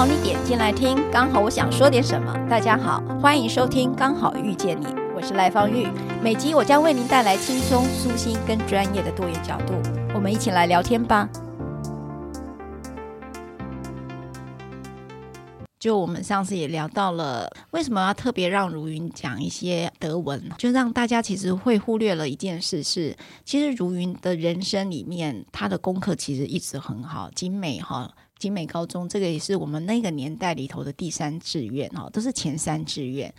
好你点进来听，刚好我想说点什么。大家好，欢迎收听《刚好遇见你》，我是赖芳玉。每集我将为您带来轻松、舒心跟专业的多元角度，我们一起来聊天吧。就我们上次也聊到了，为什么要特别让如云讲一些德文，就让大家其实会忽略了一件事是，其实如云的人生里面，他的功课其实一直很好，精美哈，景美高中这个也是我们那个年代里头的第三志愿哦，都是前三志愿。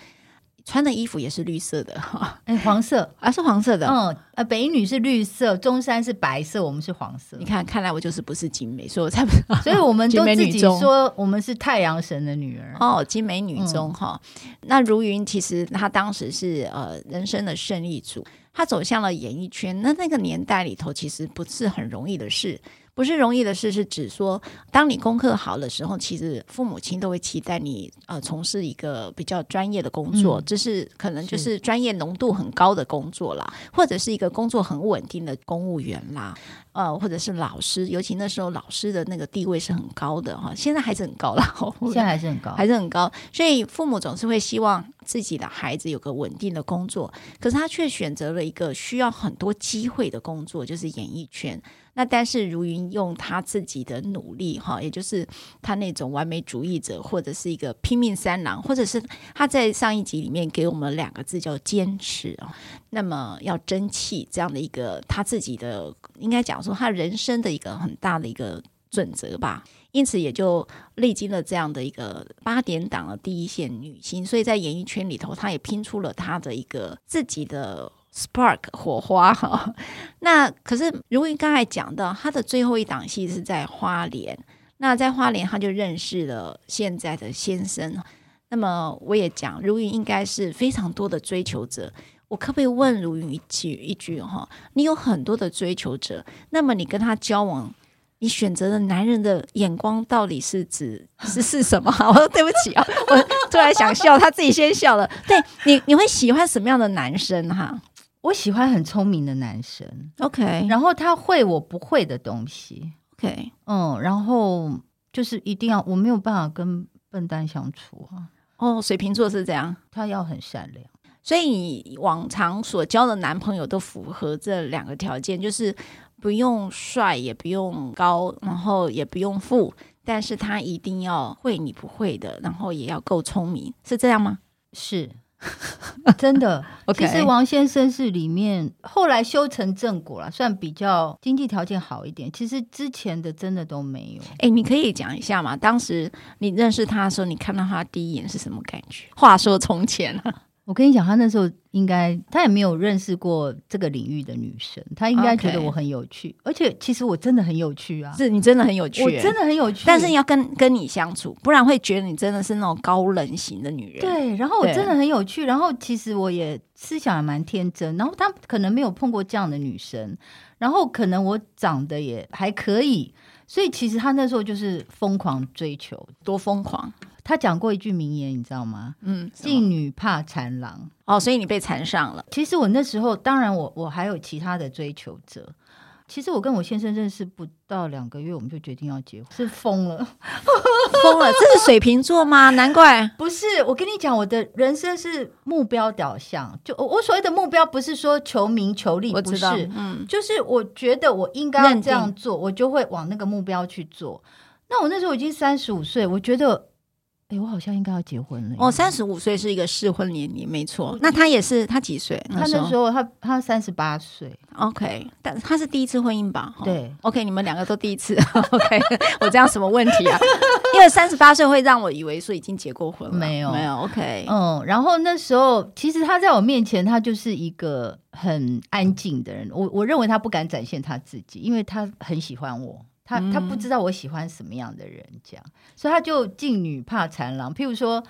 穿的衣服也是绿色的哈，哎，黄色啊，是黄色的，嗯，呃，北一女是绿色，中山是白色，我们是黄色。你看，看来我就是不是景美，所以我才不知道。所以我们都自己说我们是太阳神的女儿哦，景美女中哈。嗯、那如云其实她当时是呃人生的胜利组，她走向了演艺圈。那那个年代里头，其实不是很容易的事。不是容易的事，是指说，当你功课好的时候，其实父母亲都会期待你呃从事一个比较专业的工作，这、嗯、是可能就是专业浓度很高的工作啦，或者是一个工作很稳定的公务员啦，呃，或者是老师，尤其那时候老师的那个地位是很高的哈，现在还是很高啦，现在还是很高，还是很高，所以父母总是会希望自己的孩子有个稳定的工作，可是他却选择了一个需要很多机会的工作，就是演艺圈。那但是如云用他自己的努力哈，也就是他那种完美主义者，或者是一个拼命三郎，或者是他在上一集里面给我们两个字叫坚持啊。那么要争气这样的一个他自己的，应该讲说他人生的一个很大的一个准则吧。因此也就历经了这样的一个八点档的第一线女星，所以在演艺圈里头，他也拼出了他的一个自己的。Spark 火花哈，那可是如云刚才讲到，他的最后一档戏是在花莲。那在花莲，他就认识了现在的先生。那么我也讲，如云应该是非常多的追求者。我可不可以问如云一句一句哈？你有很多的追求者，那么你跟他交往，你选择的男人的眼光到底是指 是是什么？我说对不起啊，我突然想笑，他自己先笑了。对你，你会喜欢什么样的男生哈？我喜欢很聪明的男生，OK，然后他会我不会的东西，OK，嗯，然后就是一定要我没有办法跟笨蛋相处啊。哦，水瓶座是这样，他要很善良，所以你往常所交的男朋友都符合这两个条件，就是不用帅，也不用高，然后也不用富，但是他一定要会你不会的，然后也要够聪明，是这样吗？是。真的其实王先生是里面后来修成正果了，算比较经济条件好一点。其实之前的真的都没有。哎，你可以讲一下吗？当时你认识他的时候，你看到他第一眼是什么感觉？话说从前我跟你讲，他那时候应该他也没有认识过这个领域的女生，他应该觉得我很有趣.而且其实我真的很有趣啊！是你真的很有趣，我真的很有趣。但是你要跟跟你相处，不然会觉得你真的是那种高冷型的女人。对，然后我真的很有趣，然后其实我也思想也蛮天真，然后他可能没有碰过这样的女生，然后可能我长得也还可以，所以其实他那时候就是疯狂追求，多疯狂。他讲过一句名言，你知道吗？嗯，妓女怕缠郎。哦，所以你被缠上了。其实我那时候，当然我我还有其他的追求者。其实我跟我先生认识不到两个月，我们就决定要结婚，是疯了，疯了。这是水瓶座吗？难怪不是。我跟你讲，我的人生是目标导向。就我所谓的目标，不是说求名求利，不是，嗯，就是我觉得我应该要这样做，我就会往那个目标去做。那我那时候已经三十五岁，我觉得。哎，我好像应该要结婚了。哦，三十五岁是一个适婚年龄，没错。那他也是，他几岁？他那时候他他三十八岁。OK，但他是第一次婚姻吧？对。OK，你们两个都第一次。OK，我这样什么问题啊？因为三十八岁会让我以为说已经结过婚了。没有，没有。OK，嗯。然后那时候，其实他在我面前，他就是一个很安静的人。我我认为他不敢展现他自己，因为他很喜欢我。他他不知道我喜欢什么样的人，这样，所以他就敬女怕缠郎。譬如说，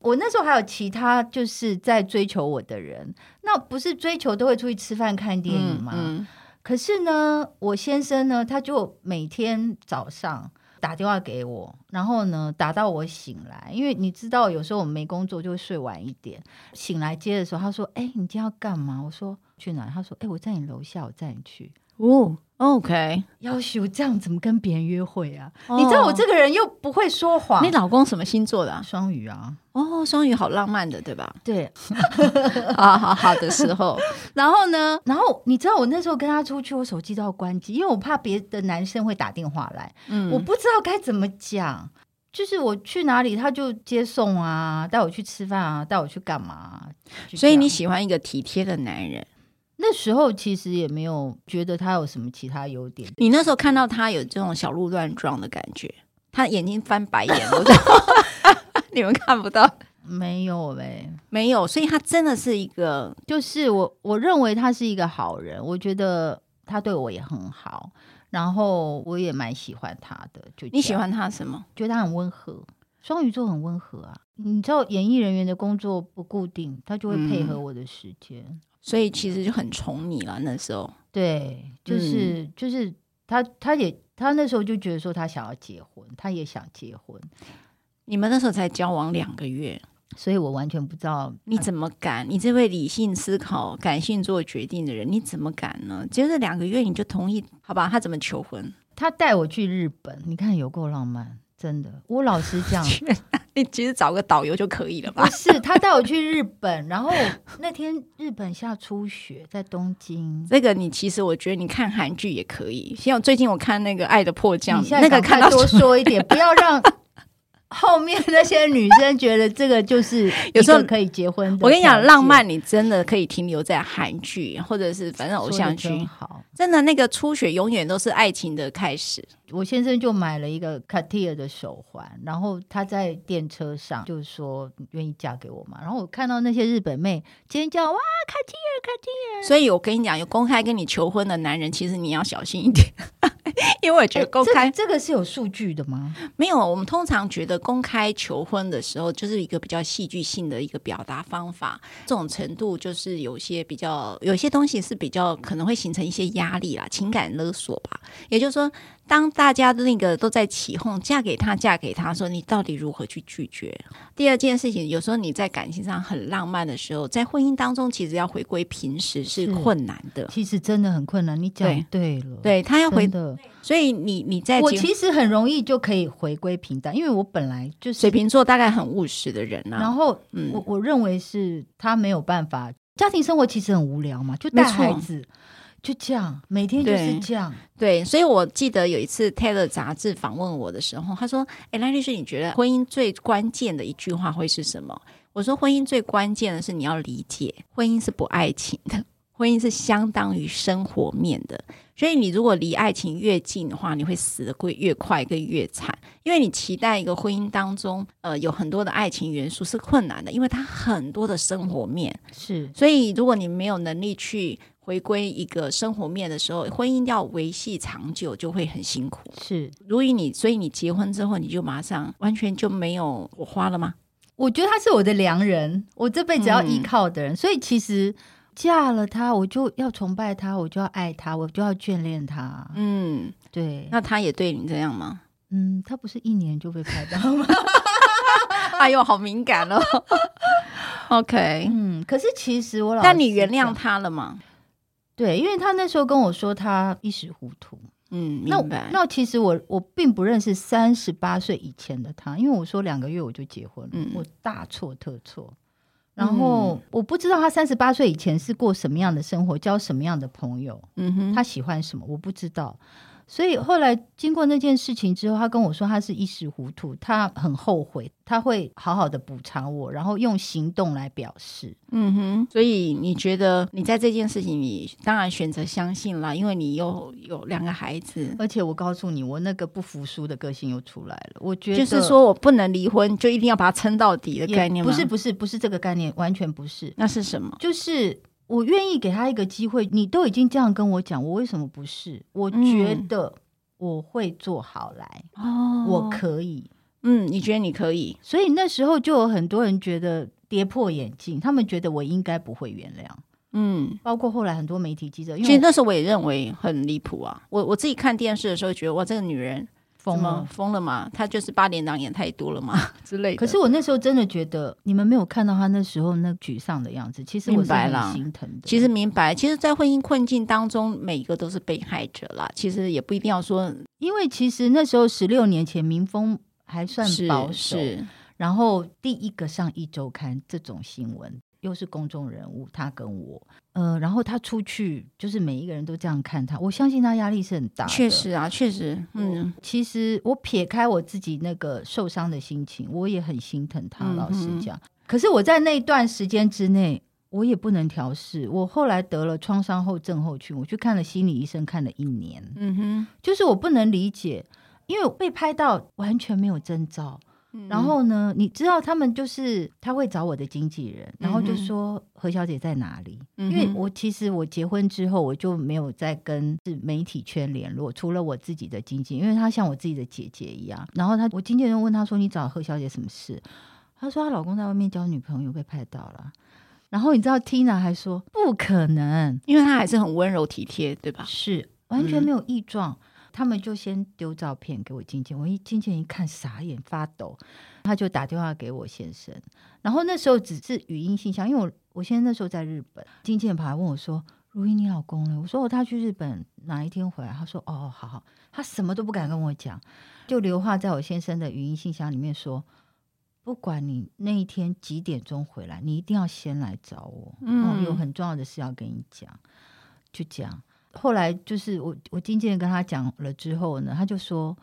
我那时候还有其他就是在追求我的人，那不是追求都会出去吃饭看电影吗？嗯嗯、可是呢，我先生呢，他就每天早上打电话给我，然后呢打到我醒来，因为你知道有时候我们没工作就会睡晚一点，醒来接的时候，他说：“哎、欸，你今天要干嘛？”我说：“去哪？”他说：“哎、欸，我在你楼下，我载你去。”哦。OK，要求这样怎么跟别人约会啊？哦、你知道我这个人又不会说谎。你老公什么星座的、啊？双鱼啊。哦，双鱼好浪漫的，对吧？对，好好好的时候。然后呢？然后你知道我那时候跟他出去，我手机都要关机，因为我怕别的男生会打电话来。嗯，我不知道该怎么讲。就是我去哪里，他就接送啊，带我去吃饭啊，带我去干嘛？所以你喜欢一个体贴的男人。那时候其实也没有觉得他有什么其他优点。你那时候看到他有这种小鹿乱撞的感觉，他眼睛翻白眼，你们看不到？没有呗、欸，没有。所以他真的是一个，就是我我认为他是一个好人，我觉得他对我也很好，然后我也蛮喜欢他的。就你喜欢他什么？觉得他很温和，双鱼座很温和啊。你知道，演艺人员的工作不固定，他就会配合我的时间。嗯所以其实就很宠你了，那时候。对，就是、嗯、就是他，他也他那时候就觉得说他想要结婚，他也想结婚。你们那时候才交往两个月，所以我完全不知道你怎么敢。你这位理性思考、感性做决定的人，你怎么敢呢？就是两个月你就同意？好吧，他怎么求婚？他带我去日本，你看有够浪漫。真的，我老实讲，你其实找个导游就可以了吧？不是，他带我去日本，然后那天日本下初雪，在东京。这个你其实我觉得你看韩剧也可以，像最近我看那个《爱的迫降》，你现在那个看到多说一点，不要让。后面那些女生觉得这个就是 有时候可以结婚。我跟你讲，浪漫你真的可以停留在韩剧或者是反正偶像剧。好，真的那个初雪永远都是爱情的开始。我先生就买了一个 Cartier 的手环，然后他在电车上就说愿意嫁给我嘛。然后我看到那些日本妹尖叫哇，Cartier Cartier。所以我跟你讲，有公开跟你求婚的男人，其实你要小心一点。因为我觉得公开、欸、这，这个是有数据的吗？没有，我们通常觉得公开求婚的时候，就是一个比较戏剧性的一个表达方法。这种程度就是有些比较，有些东西是比较可能会形成一些压力啦，情感勒索吧。也就是说，当大家的那个都在起哄，嫁给他，嫁给他，说你到底如何去拒绝？第二件事情，有时候你在感情上很浪漫的时候，在婚姻当中，其实要回归平时是困难的。其实真的很困难。你讲对了，对，对他要回的。所以你你在我其实很容易就可以回归平淡，因为我本来就是水瓶座，大概很务实的人呐、啊。然后，嗯、我我认为是他没有办法，家庭生活其实很无聊嘛，就带孩子，就这样，每天就是这样。对，对，所以我记得有一次《Taylor》杂志访问我的时候，他说：“哎，赖律师，你觉得婚姻最关键的一句话会是什么？”我说：“婚姻最关键的是你要理解，婚姻是不爱情的。”婚姻是相当于生活面的，所以你如果离爱情越近的话，你会死的会越快跟越惨。因为你期待一个婚姻当中，呃，有很多的爱情元素是困难的，因为它很多的生活面是。所以如果你没有能力去回归一个生活面的时候，婚姻要维系长久就会很辛苦。是，如果你所以你结婚之后，你就马上完全就没有火花了吗？我觉得他是我的良人，我这辈子要依靠的人，嗯、所以其实。嫁了他，我就要崇拜他，我就要爱他，我就要眷恋他。嗯，对。那他也对你这样吗？嗯，他不是一年就被拍到吗？哎呦，好敏感哦。OK，嗯，可是其实我老，但你原谅他了吗？对，因为他那时候跟我说他一时糊涂。嗯，明白。那那其实我我并不认识三十八岁以前的他，因为我说两个月我就结婚了，嗯、我大错特错。然后我不知道他三十八岁以前是过什么样的生活，交什么样的朋友，嗯哼，他喜欢什么，我不知道。所以后来经过那件事情之后，他跟我说他是一时糊涂，他很后悔，他会好好的补偿我，然后用行动来表示。嗯哼，所以你觉得你在这件事情，你当然选择相信了，因为你又有两个孩子，而且我告诉你，我那个不服输的个性又出来了。我觉得就是说我不能离婚，就一定要把它撑到底的概念吗？不是，不是，不是这个概念，完全不是。那是什么？就是。我愿意给他一个机会，你都已经这样跟我讲，我为什么不是？我觉得我会做好来，哦，我可以，嗯，你觉得你可以？所以那时候就有很多人觉得跌破眼镜，他们觉得我应该不会原谅，嗯，包括后来很多媒体记者，因为其实那时候我也认为很离谱啊。我我自己看电视的时候觉得，哇，这个女人疯了疯了嘛？他就是八点档演太多了嘛 之类的。可是我那时候真的觉得，你们没有看到他那时候那沮丧的样子。其实我是很心疼的。其实明白，其实，在婚姻困境当中，每一个都是被害者啦。其实也不一定要说，因为其实那时候十六年前，民风还算保守。是是然后第一个上一周刊这种新闻。又是公众人物，他跟我，呃，然后他出去，就是每一个人都这样看他，我相信他压力是很大的。确实啊，确实，嗯，其实我撇开我自己那个受伤的心情，我也很心疼他。嗯、老实讲，可是我在那段时间之内，我也不能调试。我后来得了创伤后症候群，我去看了心理医生，看了一年。嗯哼，就是我不能理解，因为我被拍到完全没有征兆。然后呢，你知道他们就是他会找我的经纪人，然后就说何小姐在哪里？因为我其实我结婚之后我就没有再跟是媒体圈联络，除了我自己的经纪人，因为她像我自己的姐姐一样。然后他我经纪人问他说：“你找何小姐什么事？”她说：“她老公在外面交女朋友被拍到了。”然后你知道 Tina 还说：“不可能，因为她还是很温柔体贴，对吧？是完全没有异状。”他们就先丢照片给我经纪人，我一经纪人一看傻眼发抖，他就打电话给我先生，然后那时候只是语音信箱，因为我我先生那时候在日本，经纪人跑来问我说：“如意，你老公呢？”我说：“哦，他去日本哪一天回来？”他说：“哦，好好。”他什么都不敢跟我讲，就留话在我先生的语音信箱里面说：“不管你那一天几点钟回来，你一定要先来找我，嗯，有很重要的事要跟你讲。”就这样。后来就是我，我经纪人跟他讲了之后呢，他就说：“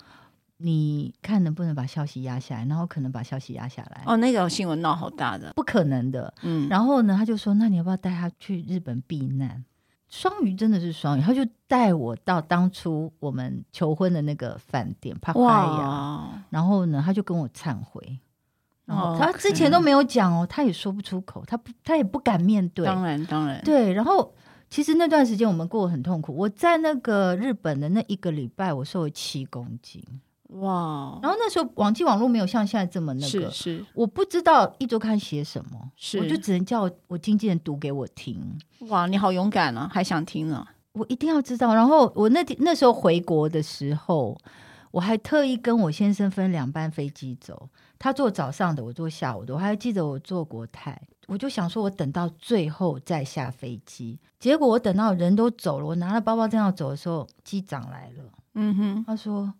你看能不能把消息压下来，然后可能把消息压下来。”哦，那个新闻闹好大的，不可能的。嗯，然后呢，他就说：“那你要不要带他去日本避难？”双鱼真的是双鱼，他就带我到当初我们求婚的那个饭店帕帕亚，然后呢，他就跟我忏悔。哦，他之前都没有讲哦，他也说不出口，他不，他也不敢面对。当然，当然，对，然后。其实那段时间我们过得很痛苦。我在那个日本的那一个礼拜，我瘦了七公斤，哇！然后那时候网际网络没有像现在这么那个，是是，我不知道一周刊写什么，是，我就只能叫我经纪人读给我听。哇，你好勇敢啊，还想听啊？我一定要知道。然后我那天那时候回国的时候，我还特意跟我先生分两班飞机走，他坐早上的，我坐下午的。我还记得我坐国泰。我就想说，我等到最后再下飞机。结果我等到人都走了，我拿了包包正要走的时候，机长来了。嗯哼，他说：“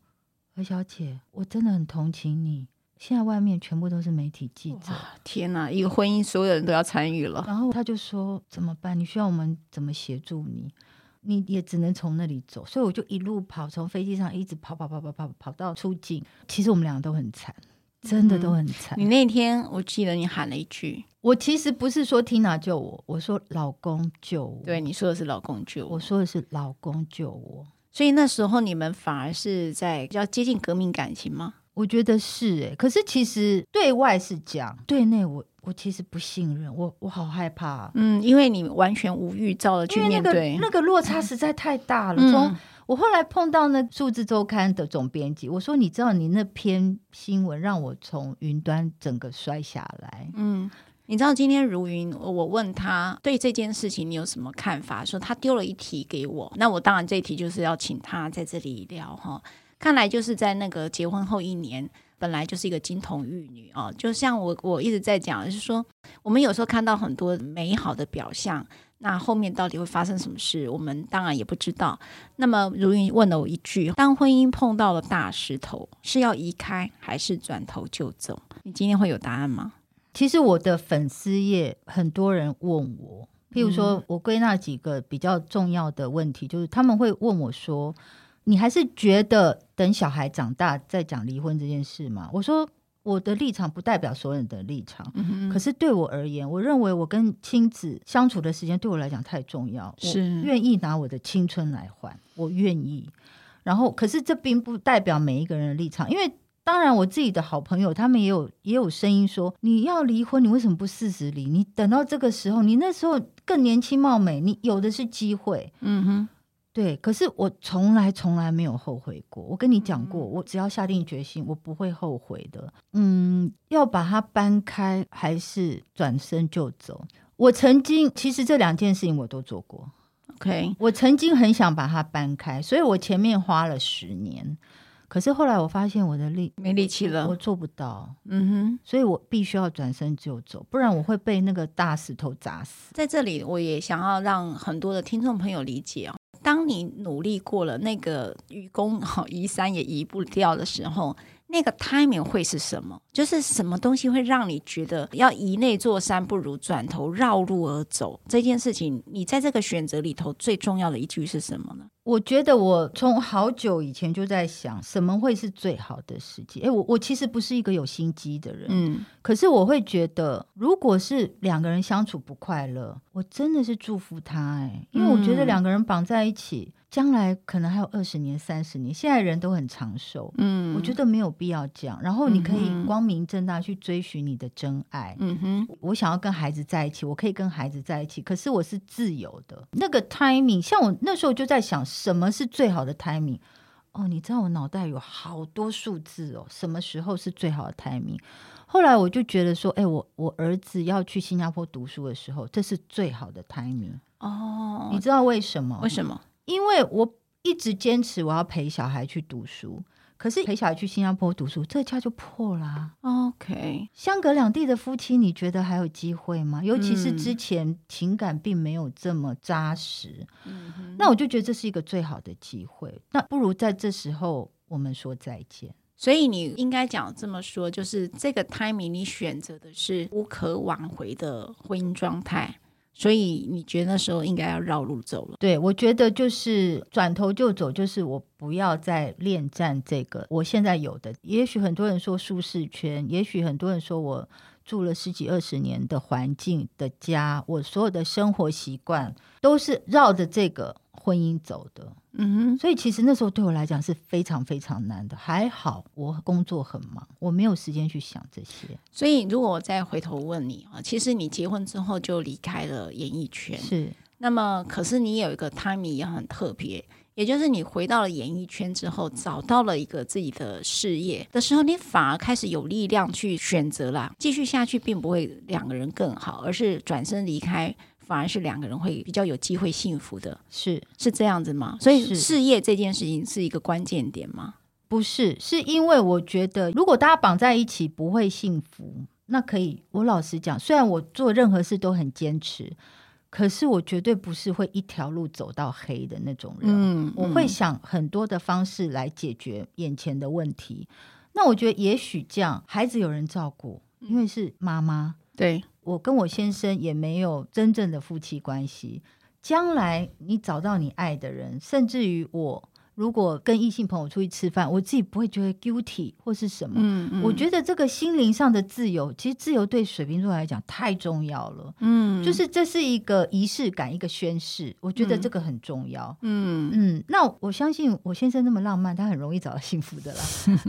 何小姐，我真的很同情你。现在外面全部都是媒体记者。天哪，一个婚姻，所有人都要参与了。”然后他就说：“怎么办？你需要我们怎么协助你？你也只能从那里走。”所以我就一路跑，从飞机上一直跑跑跑跑跑跑到出境。其实我们两个都很惨。真的都很惨。你那天我记得你喊了一句，我其实不是说 Tina 救我，我说老公救我。对，你说的是老公救我，我说的是老公救我。所以那时候你们反而是在比较接近革命感情吗？我觉得是哎、欸，可是其实对外是讲，对内我我其实不信任，我我好害怕、啊。嗯，因为你完全无预兆的去面对，那个那个落差实在太大了。从、嗯我后来碰到那数字周刊的总编辑，我说：“你知道你那篇新闻让我从云端整个摔下来。”嗯，你知道今天如云，我问他对这件事情你有什么看法？说他丢了一题给我，那我当然这一题就是要请他在这里聊哈。看来就是在那个结婚后一年，本来就是一个金童玉女哦，就像我我一直在讲，就是说我们有时候看到很多美好的表象。那后面到底会发生什么事？我们当然也不知道。那么如云问了我一句：当婚姻碰到了大石头，是要移开还是转头就走？你今天会有答案吗？其实我的粉丝页很多人问我，譬如说我归纳几个比较重要的问题，就是他们会问我说：你还是觉得等小孩长大再讲离婚这件事吗？我说。我的立场不代表所有人的立场，嗯，可是对我而言，我认为我跟亲子相处的时间对我来讲太重要，是我愿意拿我的青春来换，我愿意。然后，可是这并不代表每一个人的立场，因为当然我自己的好朋友他们也有也有声音说，你要离婚，你为什么不四十离？你等到这个时候，你那时候更年轻貌美，你有的是机会。嗯哼。对，可是我从来从来没有后悔过。我跟你讲过，我只要下定决心，我不会后悔的。嗯，要把它搬开，还是转身就走？我曾经其实这两件事情我都做过。OK，我曾经很想把它搬开，所以我前面花了十年。可是后来我发现我的力没力气了，我，我做不到。嗯哼，所以我必须要转身就走，不然我会被那个大石头砸死。在这里，我也想要让很多的听众朋友理解啊，当你努力过了那个愚公好移山也移不掉的时候。那个 timing 会是什么？就是什么东西会让你觉得要移那座山，不如转头绕路而走？这件事情，你在这个选择里头最重要的一句是什么呢？我觉得我从好久以前就在想，什么会是最好的时机？诶，我我其实不是一个有心机的人，嗯，可是我会觉得，如果是两个人相处不快乐，我真的是祝福他，诶，因为我觉得两个人绑在一起。将来可能还有二十年、三十年，现在人都很长寿，嗯，我觉得没有必要这样。然后你可以光明正大去追寻你的真爱，嗯哼。我想要跟孩子在一起，我可以跟孩子在一起，可是我是自由的。那个 timing，像我那时候就在想，什么是最好的 timing？哦，你知道我脑袋有好多数字哦，什么时候是最好的 timing？后来我就觉得说，哎，我我儿子要去新加坡读书的时候，这是最好的 timing。哦，你知道为什么？为什么？因为我一直坚持我要陪小孩去读书，可是陪小孩去新加坡读书，这家就破了啊。OK，相隔两地的夫妻，你觉得还有机会吗？尤其是之前情感并没有这么扎实，嗯，那我就觉得这是一个最好的机会。那不如在这时候我们说再见。所以你应该讲这么说，就是这个 timing 你选择的是无可挽回的婚姻状态。所以你觉得那时候应该要绕路走了？对，我觉得就是转头就走，就是我不要再恋战这个我现在有的。也许很多人说舒适圈，也许很多人说我住了十几二十年的环境的家，我所有的生活习惯都是绕着这个婚姻走的。嗯哼，所以其实那时候对我来讲是非常非常难的。还好我工作很忙，我没有时间去想这些。所以如果我再回头问你啊，其实你结婚之后就离开了演艺圈，是。那么可是你有一个 timing 也很特别，也就是你回到了演艺圈之后，找到了一个自己的事业的时候，你反而开始有力量去选择了继续下去，并不会两个人更好，而是转身离开。反而是两个人会比较有机会幸福的，是是这样子吗？所以事业这件事情是一个关键点吗？不是，是因为我觉得如果大家绑在一起不会幸福，那可以。我老实讲，虽然我做任何事都很坚持，可是我绝对不是会一条路走到黑的那种人。嗯，我会想很多的方式来解决眼前的问题。那我觉得也许这样，孩子有人照顾，因为是妈妈。对。我跟我先生也没有真正的夫妻关系。将来你找到你爱的人，甚至于我如果跟异性朋友出去吃饭，我自己不会觉得 guilty 或是什么。嗯嗯。我觉得这个心灵上的自由，其实自由对水瓶座来讲太重要了。嗯，就是这是一个仪式感，一个宣誓。我觉得这个很重要。嗯嗯。那我相信我先生那么浪漫，他很容易找到幸福的啦。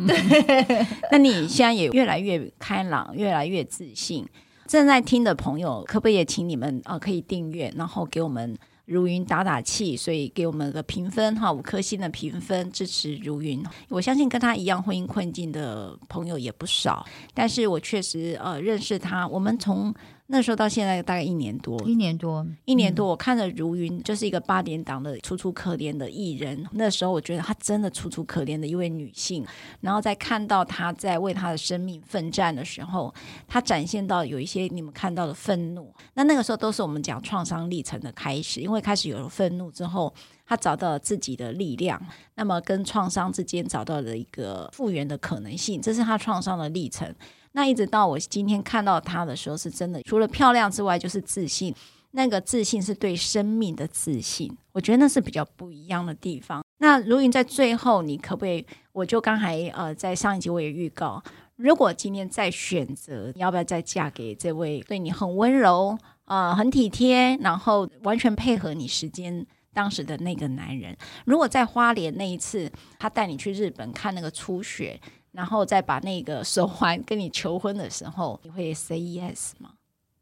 对。那你现在也越来越开朗，越来越自信。正在听的朋友，可不可以请你们啊，可以订阅，然后给我们如云打打气，所以给我们个评分哈，五颗星的评分，支持如云。我相信跟他一样婚姻困境的朋友也不少，但是我确实呃认识他，我们从。那时候到现在大概一年多，一年多，一年多。我看着如云就是一个八点档的楚楚可怜的艺人。那时候我觉得她真的楚楚可怜的一位女性。然后在看到她在为她的生命奋战的时候，她展现到有一些你们看到的愤怒。那那个时候都是我们讲创伤历程的开始，因为开始有了愤怒之后，她找到了自己的力量。那么跟创伤之间找到了一个复原的可能性，这是她创伤的历程。那一直到我今天看到她的时候，是真的除了漂亮之外，就是自信。那个自信是对生命的自信，我觉得那是比较不一样的地方。那如云在最后，你可不可以？我就刚才呃，在上一集我也预告，如果今天再选择，你要不要再嫁给这位对你很温柔、呃很体贴，然后完全配合你时间当时的那个男人？如果在花莲那一次，他带你去日本看那个初雪。然后再把那个手环跟你求婚的时候，你会 say yes 吗？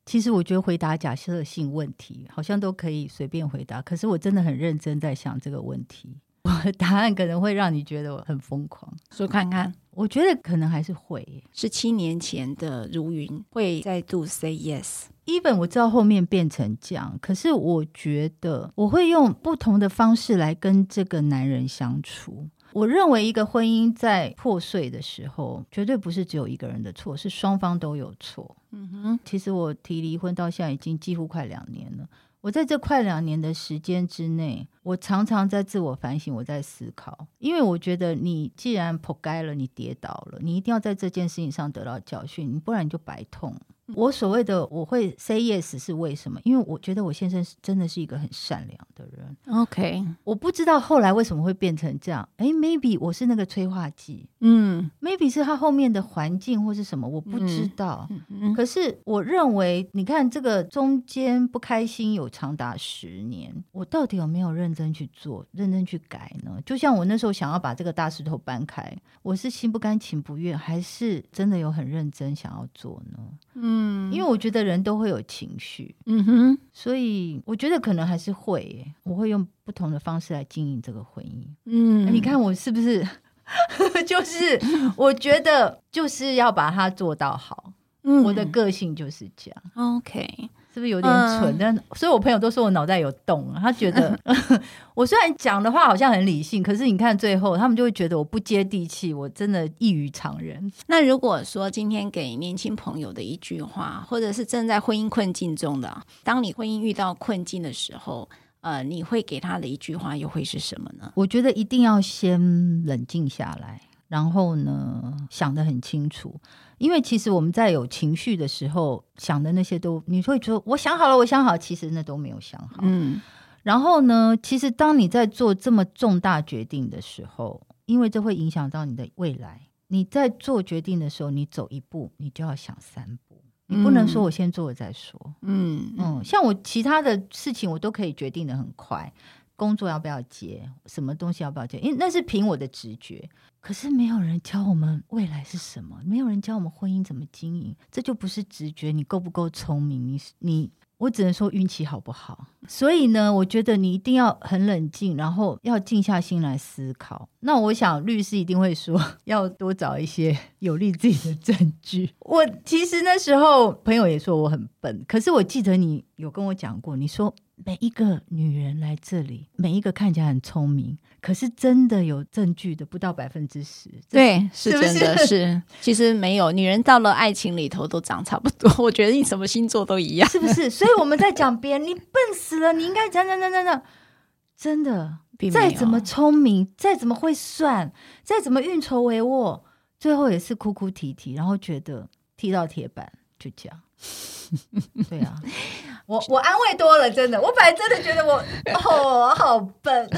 其实我觉得回答假设性问题好像都可以随便回答，可是我真的很认真在想这个问题。我的答案可能会让你觉得我很疯狂，说看看。我觉得可能还是会。十七年前的如云会再度 say yes。Even 我知道后面变成这样，可是我觉得我会用不同的方式来跟这个男人相处。我认为一个婚姻在破碎的时候，绝对不是只有一个人的错，是双方都有错。嗯哼，其实我提离婚到现在已经几乎快两年了。我在这快两年的时间之内，我常常在自我反省，我在思考，因为我觉得你既然扑街了，你跌倒了，你一定要在这件事情上得到教训，你不然你就白痛。我所谓的我会 say yes 是为什么？因为我觉得我先生是真的是一个很善良的人。OK，我不知道后来为什么会变成这样。哎，maybe 我是那个催化剂。嗯，maybe 是他后面的环境或是什么，我不知道。嗯嗯、可是我认为，你看这个中间不开心有长达十年，我到底有没有认真去做、认真去改呢？就像我那时候想要把这个大石头搬开，我是心不甘情不愿，还是真的有很认真想要做呢？嗯。嗯，因为我觉得人都会有情绪，嗯哼，所以我觉得可能还是会，我会用不同的方式来经营这个婚姻。嗯，你看我是不是？就是我觉得就是要把它做到好。嗯，我的个性就是这样。OK。是不是有点蠢？嗯、但所以，我朋友都说我脑袋有洞啊。他觉得 我虽然讲的话好像很理性，可是你看最后，他们就会觉得我不接地气，我真的异于常人。那如果说今天给年轻朋友的一句话，或者是正在婚姻困境中的，当你婚姻遇到困境的时候，呃，你会给他的一句话又会是什么呢？我觉得一定要先冷静下来，然后呢，想得很清楚。因为其实我们在有情绪的时候想的那些都，你会说我想好了，我想好，其实那都没有想好。嗯，然后呢，其实当你在做这么重大决定的时候，因为这会影响到你的未来，你在做决定的时候，你走一步，你就要想三步，你不能说我先做了再说。嗯嗯，像我其他的事情，我都可以决定的很快。工作要不要接？什么东西要不要接？因为那是凭我的直觉。可是没有人教我们未来是什么，没有人教我们婚姻怎么经营，这就不是直觉。你够不够聪明？你你，我只能说运气好不好。所以呢，我觉得你一定要很冷静，然后要静下心来思考。那我想律师一定会说，要多找一些有利自己的证据。我其实那时候朋友也说我很笨，可是我记得你有跟我讲过，你说。每一个女人来这里，每一个看起来很聪明，可是真的有证据的不到百分之十。对，是真的是，是。其实没有，女人到了爱情里头都长差不多。我觉得你什么星座都一样，是不是？所以我们在讲别人，你笨死了，你应该讲讲讲讲讲。真的，再怎么聪明，再怎么会算，再怎么运筹帷幄，最后也是哭哭啼啼，然后觉得踢到铁板就这样。对啊。我我安慰多了，真的，我本来真的觉得我 哦好笨，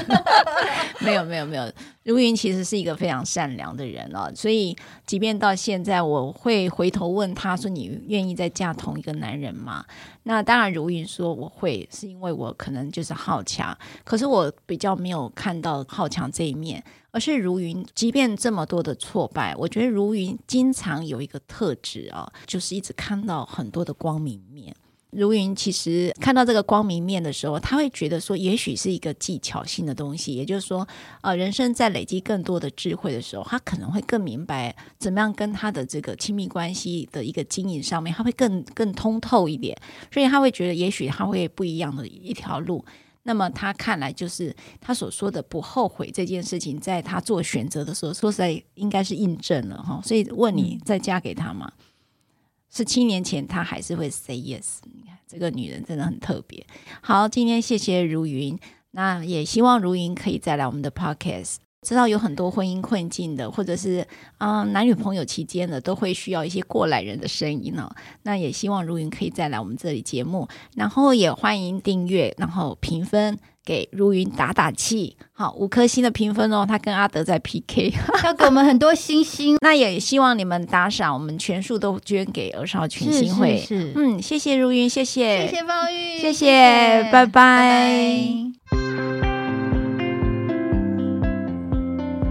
没有没有没有，如云其实是一个非常善良的人哦，所以即便到现在，我会回头问他说：“你愿意再嫁同一个男人吗？”那当然，如云说我会，是因为我可能就是好强，可是我比较没有看到好强这一面，而是如云，即便这么多的挫败，我觉得如云经常有一个特质啊，就是一直看到很多的光明面。如云其实看到这个光明面的时候，他会觉得说，也许是一个技巧性的东西。也就是说，呃，人生在累积更多的智慧的时候，他可能会更明白怎么样跟他的这个亲密关系的一个经营上面，他会更更通透一点。所以他会觉得，也许他会不一样的一条路。那么他看来，就是他所说的不后悔这件事情，在他做选择的时候，说实在应该是印证了哈。所以问你，再嫁给他吗？十七年前，她还是会 say yes。你看，这个女人真的很特别。好，今天谢谢如云，那也希望如云可以再来我们的 podcast。知道有很多婚姻困境的，或者是啊、呃、男女朋友期间的，都会需要一些过来人的声音呢。那也希望如云可以再来我们这里节目，然后也欢迎订阅，然后评分。给如云打打气，好，五颗星的评分哦。他跟阿德在 PK，要给我们很多星星。那也希望你们打赏，我们全数都捐给儿少群星会。是，是，是，嗯，谢谢如云，谢谢，谢谢方玉，谢谢，谢谢拜拜。拜拜。